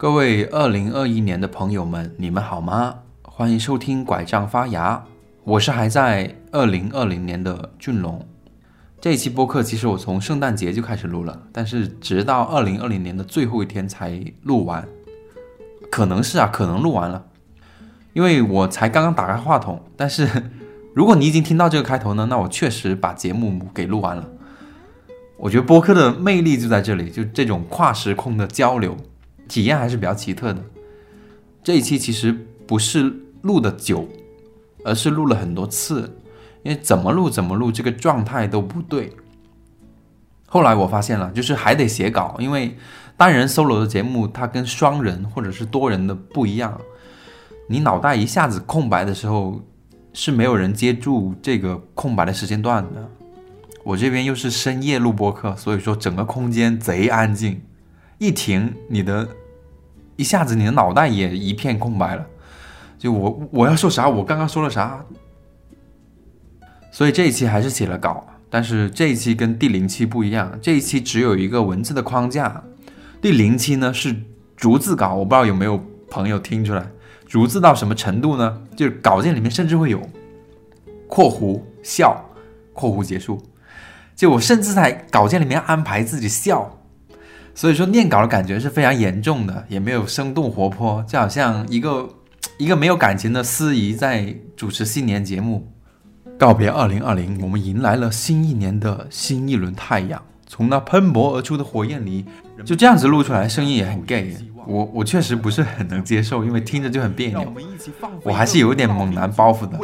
各位二零二一年的朋友们，你们好吗？欢迎收听拐杖发芽，我是还在二零二零年的俊龙。这一期播客其实我从圣诞节就开始录了，但是直到二零二零年的最后一天才录完。可能是啊，可能录完了，因为我才刚刚打开话筒。但是如果你已经听到这个开头呢，那我确实把节目给录完了。我觉得播客的魅力就在这里，就这种跨时空的交流体验还是比较奇特的。这一期其实不是录的久，而是录了很多次，因为怎么录怎么录，这个状态都不对。后来我发现了，就是还得写稿，因为单人 solo 的节目它跟双人或者是多人的不一样，你脑袋一下子空白的时候是没有人接住这个空白的时间段的。我这边又是深夜录播课，所以说整个空间贼安静，一停你的，一下子你的脑袋也一片空白了。就我我要说啥，我刚刚说了啥，所以这一期还是写了稿，但是这一期跟第零期不一样，这一期只有一个文字的框架，第零期呢是逐字稿，我不知道有没有朋友听出来，逐字到什么程度呢？就是稿件里面甚至会有括弧笑，括弧结束。就我甚至在稿件里面安排自己笑，所以说念稿的感觉是非常严重的，也没有生动活泼，就好像一个一个没有感情的司仪在主持新年节目。告别二零二零，我们迎来了新一年的新一轮太阳。从那喷薄而出的火焰里，就这样子录出来，声音也很 gay。我我确实不是很能接受，因为听着就很别扭。我还是有一点猛男包袱的。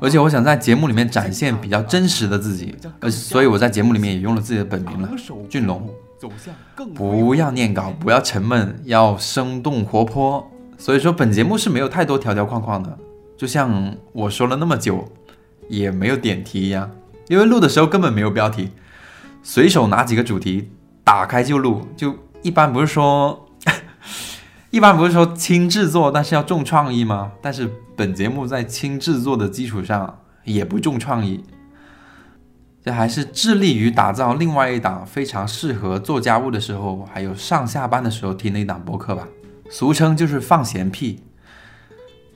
而且我想在节目里面展现比较真实的自己，呃，所以我在节目里面也用了自己的本名了，俊龙。不要念稿，不要沉闷，要生动活泼。所以说本节目是没有太多条条框框的，就像我说了那么久，也没有点题一样，因为录的时候根本没有标题。随手拿几个主题，打开就录，就一般不是说，一般不是说轻制作，但是要重创意吗？但是本节目在轻制作的基础上也不重创意，这还是致力于打造另外一档非常适合做家务的时候，还有上下班的时候听的一档播客吧，俗称就是放闲屁。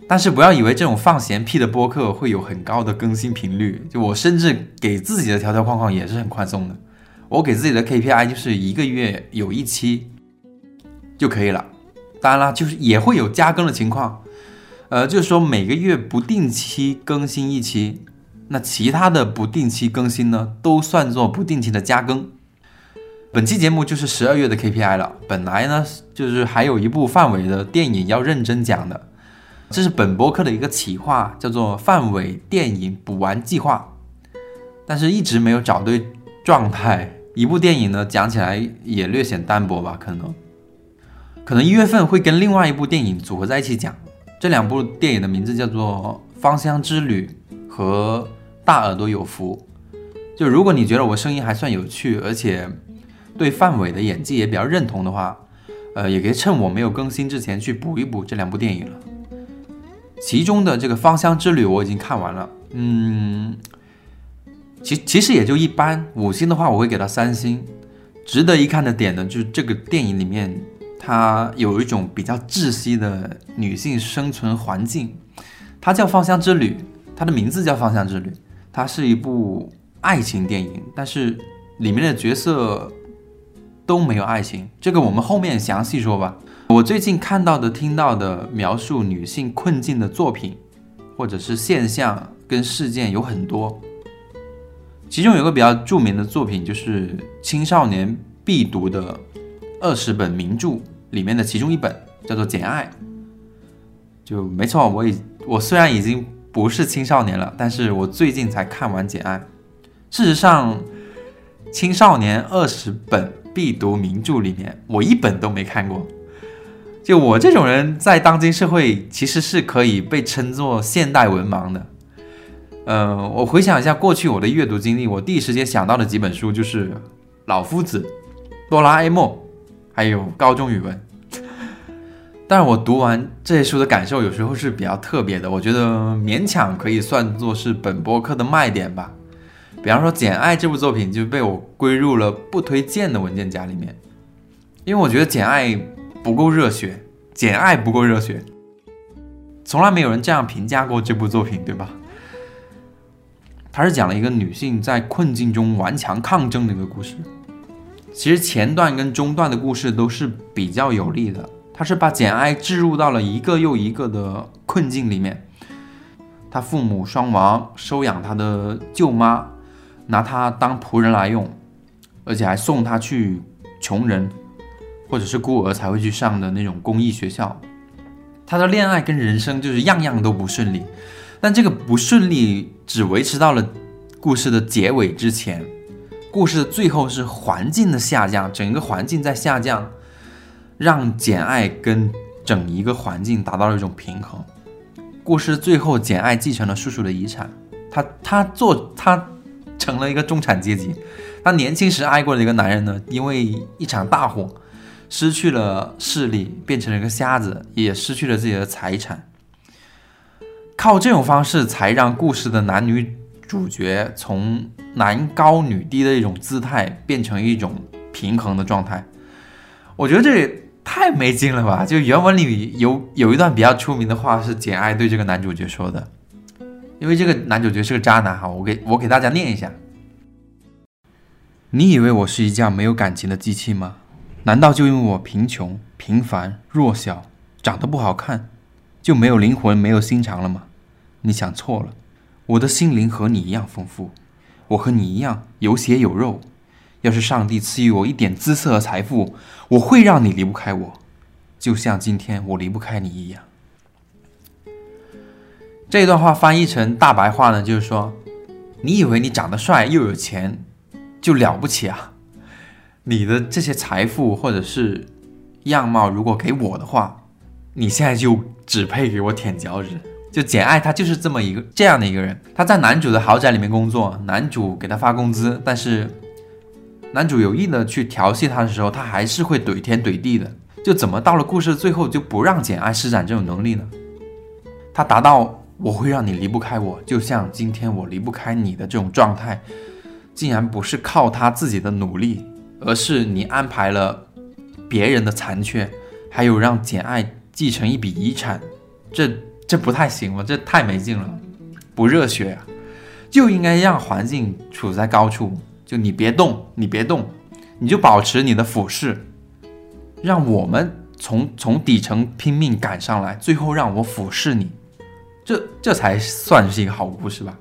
但是不要以为这种放闲屁的播客会有很高的更新频率，就我甚至给自己的条条框框也是很宽松的。我给自己的 KPI 就是一个月有一期就可以了，当然啦，就是也会有加更的情况，呃，就是说每个月不定期更新一期，那其他的不定期更新呢，都算作不定期的加更。本期节目就是十二月的 KPI 了，本来呢就是还有一部范伟的电影要认真讲的，这是本播客的一个企划，叫做范伟电影补完计划，但是一直没有找对状态。一部电影呢，讲起来也略显单薄吧？可能，可能一月份会跟另外一部电影组合在一起讲。这两部电影的名字叫做《芳香之旅》和《大耳朵有福》。就如果你觉得我声音还算有趣，而且对范伟的演技也比较认同的话，呃，也可以趁我没有更新之前去补一补这两部电影了。其中的这个《芳香之旅》我已经看完了，嗯。其其实也就一般，五星的话我会给到三星。值得一看的点呢，就是这个电影里面它有一种比较窒息的女性生存环境。它叫《芳香之旅》，它的名字叫《芳香之旅》，它是一部爱情电影，但是里面的角色都没有爱情。这个我们后面详细说吧。我最近看到的、听到的描述女性困境的作品，或者是现象跟事件有很多。其中有个比较著名的作品，就是青少年必读的二十本名著里面的其中一本，叫做《简爱》。就没错，我已我虽然已经不是青少年了，但是我最近才看完《简爱》。事实上，青少年二十本必读名著里面，我一本都没看过。就我这种人，在当今社会其实是可以被称作现代文盲的。嗯，我回想一下过去我的阅读经历，我第一时间想到的几本书就是《老夫子》《哆啦 A 梦》，还有高中语文。但是我读完这些书的感受有时候是比较特别的，我觉得勉强可以算作是本播客的卖点吧。比方说《简爱》这部作品就被我归入了不推荐的文件夹里面，因为我觉得《简爱》不够热血，《简爱》不够热血，从来没有人这样评价过这部作品，对吧？它是讲了一个女性在困境中顽强抗争的一个故事。其实前段跟中段的故事都是比较有利的，他是把简爱置入到了一个又一个的困境里面。他父母双亡，收养他的舅妈，拿他当仆人来用，而且还送他去穷人或者是孤儿才会去上的那种公益学校。他的恋爱跟人生就是样样都不顺利，但这个不顺利只维持到了故事的结尾之前。故事的最后是环境的下降，整个环境在下降，让简爱跟整一个环境达到了一种平衡。故事最后，简爱继承了叔叔的遗产，他他做他成了一个中产阶级。他年轻时爱过的一个男人呢，因为一场大火失去了视力，变成了一个瞎子，也失去了自己的财产。靠这种方式，才让故事的男女主角从男高女低的一种姿态，变成一种平衡的状态。我觉得这。太没劲了吧！就原文里有有一段比较出名的话是简爱对这个男主角说的，因为这个男主角是个渣男哈，我给我给大家念一下。你以为我是一架没有感情的机器吗？难道就因为我贫穷、平凡、弱小、长得不好看，就没有灵魂、没有心肠了吗？你想错了，我的心灵和你一样丰富，我和你一样有血有肉。要是上帝赐予我一点姿色和财富，我会让你离不开我，就像今天我离不开你一样。这段话翻译成大白话呢，就是说，你以为你长得帅又有钱就了不起啊？你的这些财富或者是样貌，如果给我的话，你现在就只配给我舔脚趾。就简爱，他就是这么一个这样的一个人。他在男主的豪宅里面工作，男主给他发工资，但是。男主有意的去调戏她的时候，他还是会怼天怼地的。就怎么到了故事最后就不让简爱施展这种能力呢？他达到我会让你离不开我，就像今天我离不开你的这种状态，竟然不是靠他自己的努力，而是你安排了别人的残缺，还有让简爱继承一笔遗产，这这不太行了，这太没劲了，不热血啊！就应该让环境处在高处。你别动，你别动，你就保持你的俯视，让我们从从底层拼命赶上来，最后让我俯视你，这这才算是一个好故事吧？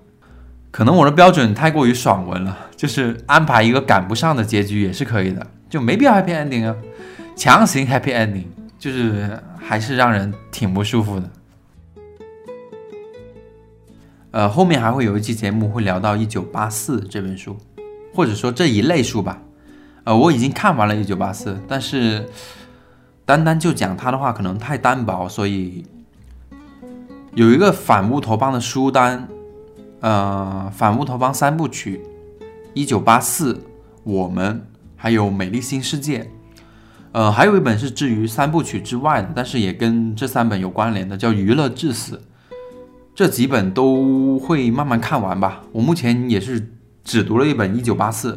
可能我的标准太过于爽文了，就是安排一个赶不上的结局也是可以的，就没必要 happy ending 啊，强行 happy ending 就是还是让人挺不舒服的。呃，后面还会有一期节目会聊到《一九八四》这本书。或者说这一类书吧，呃，我已经看完了《一九八四》，但是单单就讲它的话，可能太单薄，所以有一个反乌托邦的书单，呃，反乌托邦三部曲，《一九八四》、我们还有《美丽新世界》，呃，还有一本是至于三部曲之外的，但是也跟这三本有关联的，叫《娱乐至死》，这几本都会慢慢看完吧。我目前也是。只读了一本《一九八四》，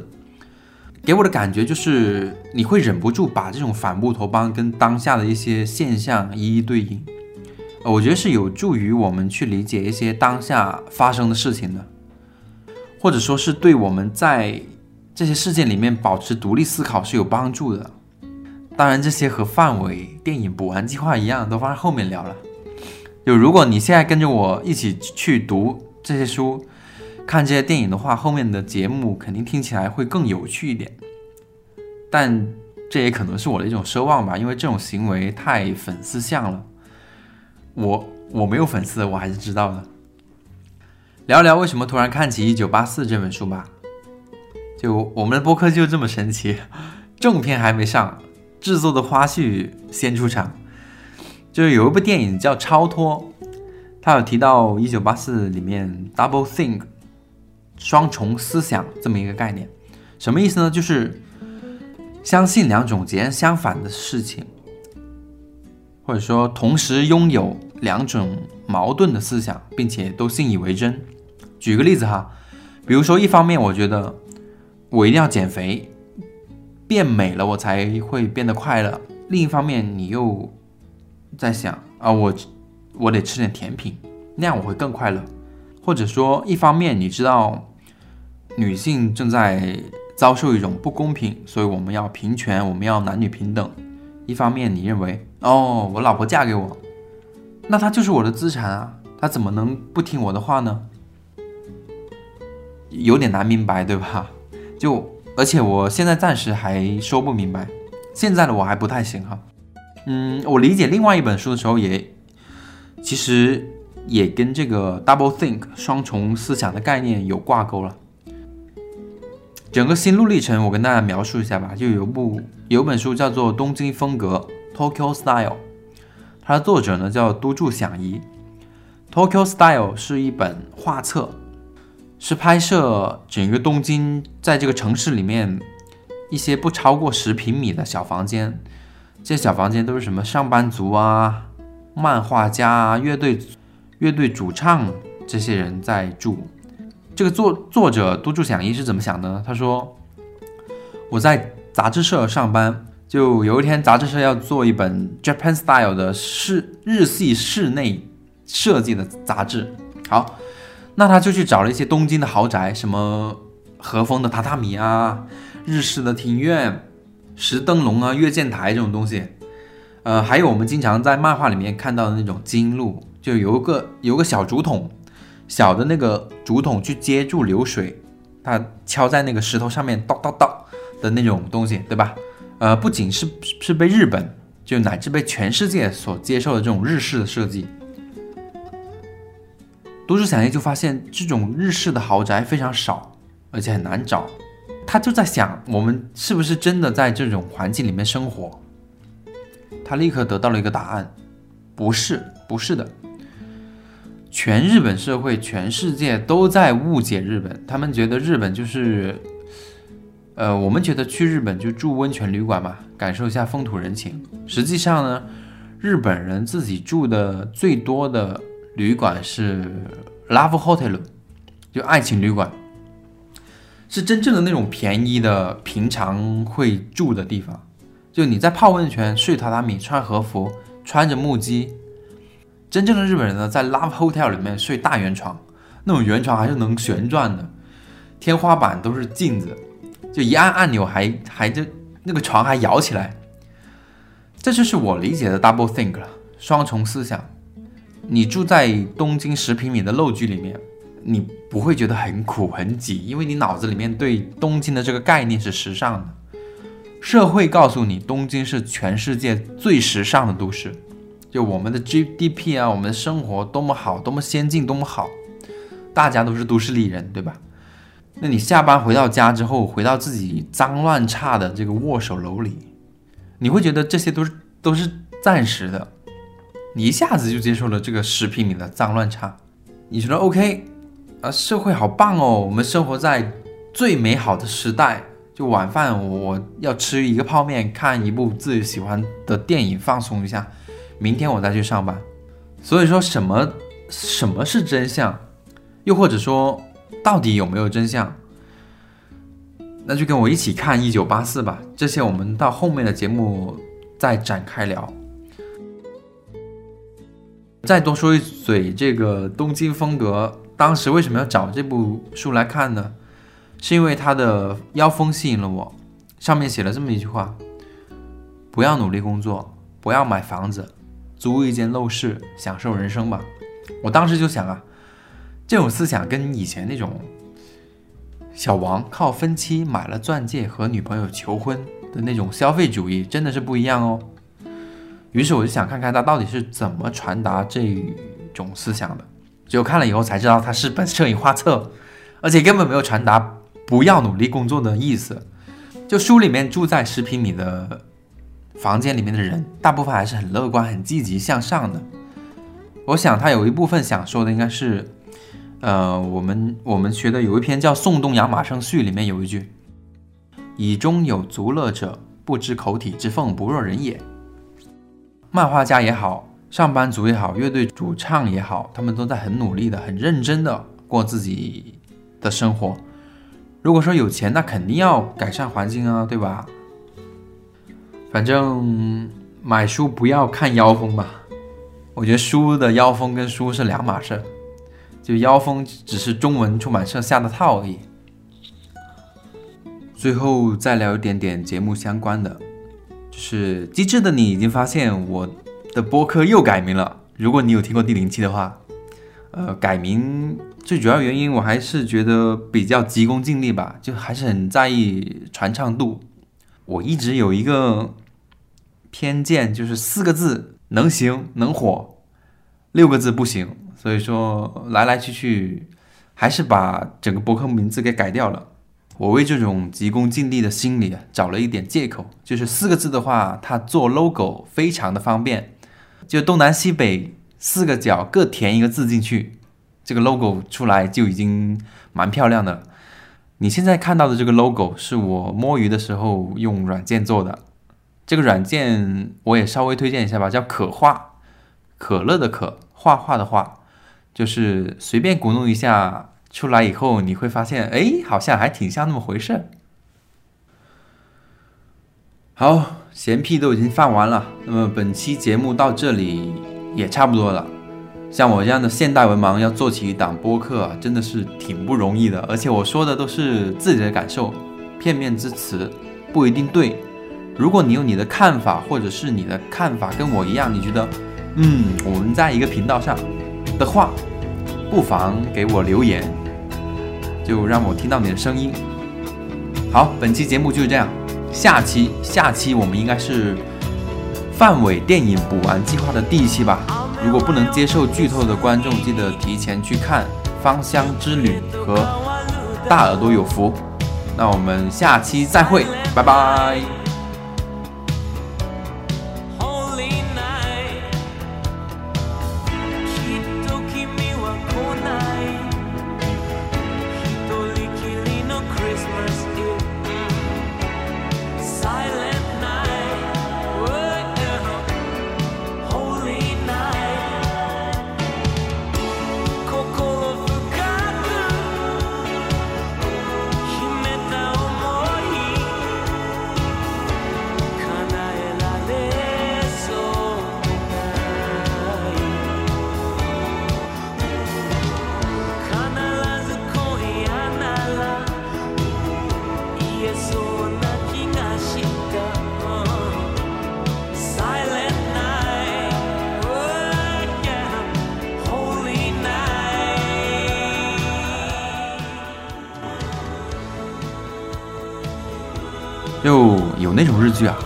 给我的感觉就是你会忍不住把这种反乌托邦跟当下的一些现象一一对应。呃，我觉得是有助于我们去理解一些当下发生的事情的，或者说是对我们在这些事件里面保持独立思考是有帮助的。当然，这些和范伟电影补完计划一样，都放在后面聊了。就如果你现在跟着我一起去读这些书。看这些电影的话，后面的节目肯定听起来会更有趣一点，但这也可能是我的一种奢望吧，因为这种行为太粉丝向了。我我没有粉丝，我还是知道的。聊聊为什么突然看起《一九八四》这本书吧。就我们的播客就这么神奇，正片还没上，制作的花絮先出场。就是有一部电影叫《超脱》，它有提到《一九八四》里面 double think。双重思想这么一个概念，什么意思呢？就是 相信两种截然相反的事情，或者说同时拥有两种矛盾的思想，并且都信以为真。举个例子哈，比如说一方面我觉得我一定要减肥，变美了我才会变得快乐，另一方面你又在想啊，我我得吃点甜品，那样我会更快乐。或者说，一方面你知道女性正在遭受一种不公平，所以我们要平权，我们要男女平等；一方面你认为，哦，我老婆嫁给我，那她就是我的资产啊，她怎么能不听我的话呢？有点难明白，对吧？就而且我现在暂时还说不明白，现在的我还不太行哈。嗯，我理解另外一本书的时候也其实。也跟这个 double think 双重思想的概念有挂钩了。整个心路历程，我跟大家描述一下吧。就有部有本书叫做《东京风格》（Tokyo Style），它的作者呢叫都筑响一。Tokyo Style 是一本画册，是拍摄整个东京在这个城市里面一些不超过十平米的小房间。这些小房间都是什么上班族啊、漫画家啊、乐队。乐队主唱这些人在住，这个作作者都筑响一是怎么想的呢？他说：“我在杂志社上班，就有一天杂志社要做一本 Japan Style 的室日系室内设计的杂志。好，那他就去找了一些东京的豪宅，什么和风的榻榻米啊，日式的庭院、石灯笼啊、月见台这种东西，呃，还有我们经常在漫画里面看到的那种金鹿。”就有一个有个小竹筒，小的那个竹筒去接住流水，它敲在那个石头上面，叨叨叨的那种东西，对吧？呃，不仅是是被日本，就乃至被全世界所接受的这种日式的设计。都市想一就发现这种日式的豪宅非常少，而且很难找。他就在想，我们是不是真的在这种环境里面生活？他立刻得到了一个答案：不是，不是的。全日本社会，全世界都在误解日本。他们觉得日本就是，呃，我们觉得去日本就住温泉旅馆嘛，感受一下风土人情。实际上呢，日本人自己住的最多的旅馆是 love hotel，就爱情旅馆，是真正的那种便宜的，平常会住的地方。就你在泡温泉、睡榻榻米、穿和服、穿着木屐。真正的日本人呢，在 Love Hotel 里面睡大圆床，那种圆床还是能旋转的，天花板都是镜子，就一按按钮还还就那个床还摇起来。这就是我理解的 Double Think 了，双重思想。你住在东京十平米的陋居里面，你不会觉得很苦很挤，因为你脑子里面对东京的这个概念是时尚的。社会告诉你，东京是全世界最时尚的都市。就我们的 GDP 啊，我们的生活多么好，多么先进，多么好，大家都是都市丽人，对吧？那你下班回到家之后，回到自己脏乱差的这个握手楼里，你会觉得这些都是都是暂时的，你一下子就接受了这个十平米的脏乱差，你觉得 OK 啊？社会好棒哦，我们生活在最美好的时代。就晚饭我要吃一个泡面，看一部自己喜欢的电影，放松一下。明天我再去上班，所以说什么什么是真相，又或者说到底有没有真相？那就跟我一起看《一九八四》吧。这些我们到后面的节目再展开聊。再多说一嘴，这个东京风格，当时为什么要找这部书来看呢？是因为它的腰封吸引了我，上面写了这么一句话：不要努力工作，不要买房子。租一间陋室，享受人生吧。我当时就想啊，这种思想跟以前那种小王靠分期买了钻戒和女朋友求婚的那种消费主义真的是不一样哦。于是我就想看看他到底是怎么传达这种思想的。结果看了以后才知道，它是本摄影画册，而且根本没有传达不要努力工作的意思。就书里面住在十平米的。房间里面的人大部分还是很乐观、很积极向上的。我想他有一部分想说的应该是，呃，我们我们学的有一篇叫《宋东阳马生序》，里面有一句：“以中有足乐者，不知口体之奉不若人也。”漫画家也好，上班族也好，乐队主唱也好，他们都在很努力的、很认真的过自己的生活。如果说有钱，那肯定要改善环境啊，对吧？反正买书不要看腰封吧，我觉得书的腰封跟书是两码事，就腰封只是中文出版社下的套而已。最后再聊一点点节目相关的，就是机智的你已经发现我的播客又改名了。如果你有听过第零期的话，呃，改名最主要原因我还是觉得比较急功近利吧，就还是很在意传唱度。我一直有一个偏见，就是四个字能行能火，六个字不行。所以说来来去去，还是把整个博客名字给改掉了。我为这种急功近利的心理找了一点借口，就是四个字的话，它做 logo 非常的方便，就东南西北四个角各填一个字进去，这个 logo 出来就已经蛮漂亮的。你现在看到的这个 logo 是我摸鱼的时候用软件做的，这个软件我也稍微推荐一下吧，叫可画，可乐的可，画画的画，就是随便鼓弄一下出来以后，你会发现，哎，好像还挺像那么回事。好，闲屁都已经放完了，那么本期节目到这里也差不多了。像我这样的现代文盲要做起一档播客，真的是挺不容易的。而且我说的都是自己的感受，片面之词不一定对。如果你有你的看法，或者是你的看法跟我一样，你觉得嗯我们在一个频道上的话，不妨给我留言，就让我听到你的声音。好，本期节目就是这样，下期下期我们应该是范伟电影补完计划的第一期吧。如果不能接受剧透的观众，记得提前去看《芳香之旅》和《大耳朵有福》。那我们下期再会，拜拜。就有那种日剧啊，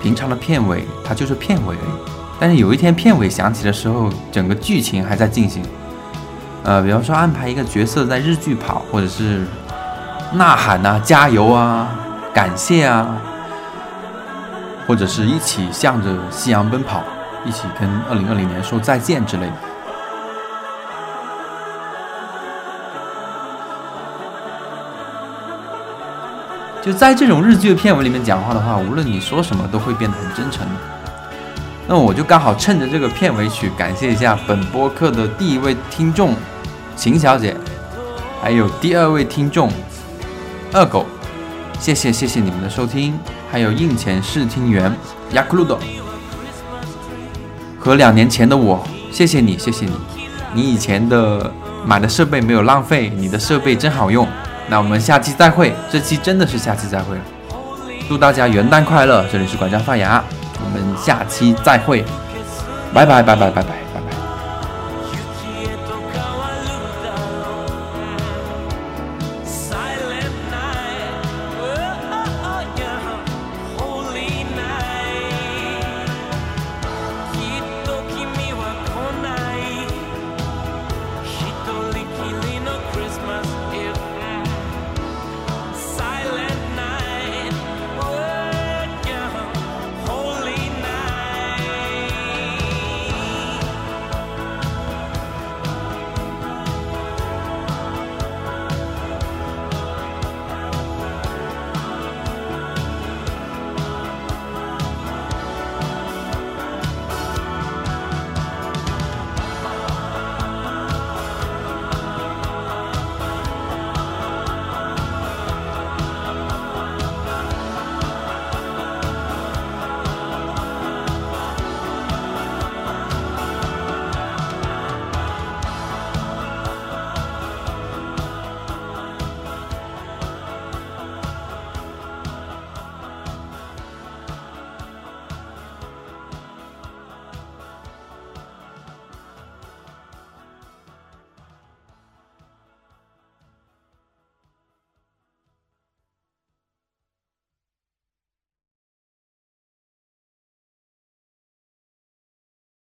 平常的片尾它就是片尾而已，但是有一天片尾响起的时候，整个剧情还在进行。呃，比方说安排一个角色在日剧跑，或者是呐喊啊、加油啊、感谢啊，或者是一起向着夕阳奔跑，一起跟二零二零年说再见之类的。就在这种日剧的片尾里面讲话的话，无论你说什么都会变得很真诚。那我就刚好趁着这个片尾曲，感谢一下本播客的第一位听众秦小姐，还有第二位听众二狗，谢谢谢谢你们的收听，还有印前试听员雅库鲁多和两年前的我，谢谢你谢谢你，你以前的买的设备没有浪费，你的设备真好用。那我们下期再会，这期真的是下期再会了。祝大家元旦快乐！这里是管家发芽，我们下期再会，拜拜拜拜拜拜。